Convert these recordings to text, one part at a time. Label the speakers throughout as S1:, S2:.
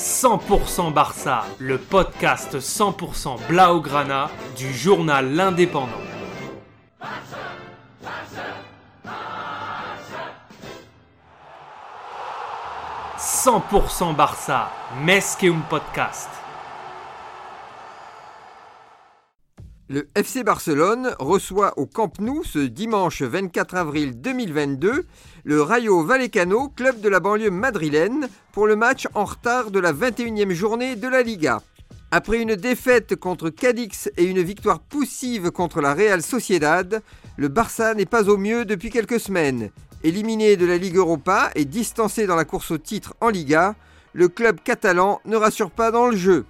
S1: 100% Barça, le podcast 100% Blaugrana du journal L'Indépendant. 100% Barça, un Podcast.
S2: Le FC Barcelone reçoit au Camp Nou ce dimanche 24 avril 2022 le Rayo Vallecano, club de la banlieue madrilène, pour le match en retard de la 21e journée de la Liga. Après une défaite contre Cadix et une victoire poussive contre la Real Sociedad, le Barça n'est pas au mieux depuis quelques semaines. Éliminé de la Ligue Europa et distancé dans la course au titre en Liga, le club catalan ne rassure pas dans le jeu.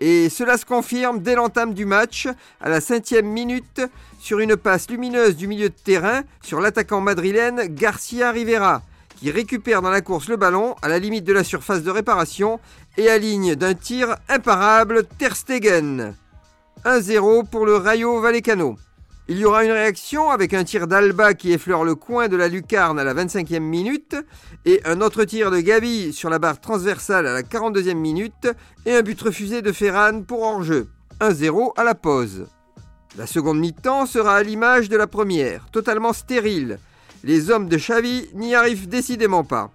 S2: Et cela se confirme dès l'entame du match, à la cinquième minute, sur une passe lumineuse du milieu de terrain sur l'attaquant madrilène Garcia Rivera, qui récupère dans la course le ballon à la limite de la surface de réparation et aligne d'un tir imparable Ter Stegen. 1-0 pour le Rayo Vallecano. Il y aura une réaction avec un tir d'Alba qui effleure le coin de la lucarne à la 25e minute et un autre tir de Gavi sur la barre transversale à la 42e minute et un but refusé de Ferran pour hors-jeu. 1-0 à la pause. La seconde mi-temps sera à l'image de la première, totalement stérile. Les hommes de Xavi n'y arrivent décidément pas.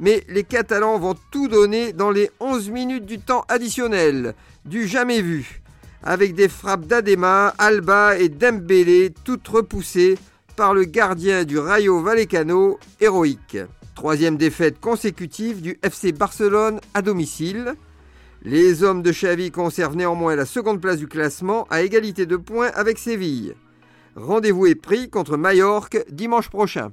S2: Mais les Catalans vont tout donner dans les 11 minutes du temps additionnel, du jamais vu avec des frappes d'Adema, Alba et Dembélé, toutes repoussées par le gardien du Rayo Vallecano, héroïque. Troisième défaite consécutive du FC Barcelone à domicile. Les hommes de Xavi conservent néanmoins la seconde place du classement à égalité de points avec Séville. Rendez-vous est pris contre Majorque dimanche prochain.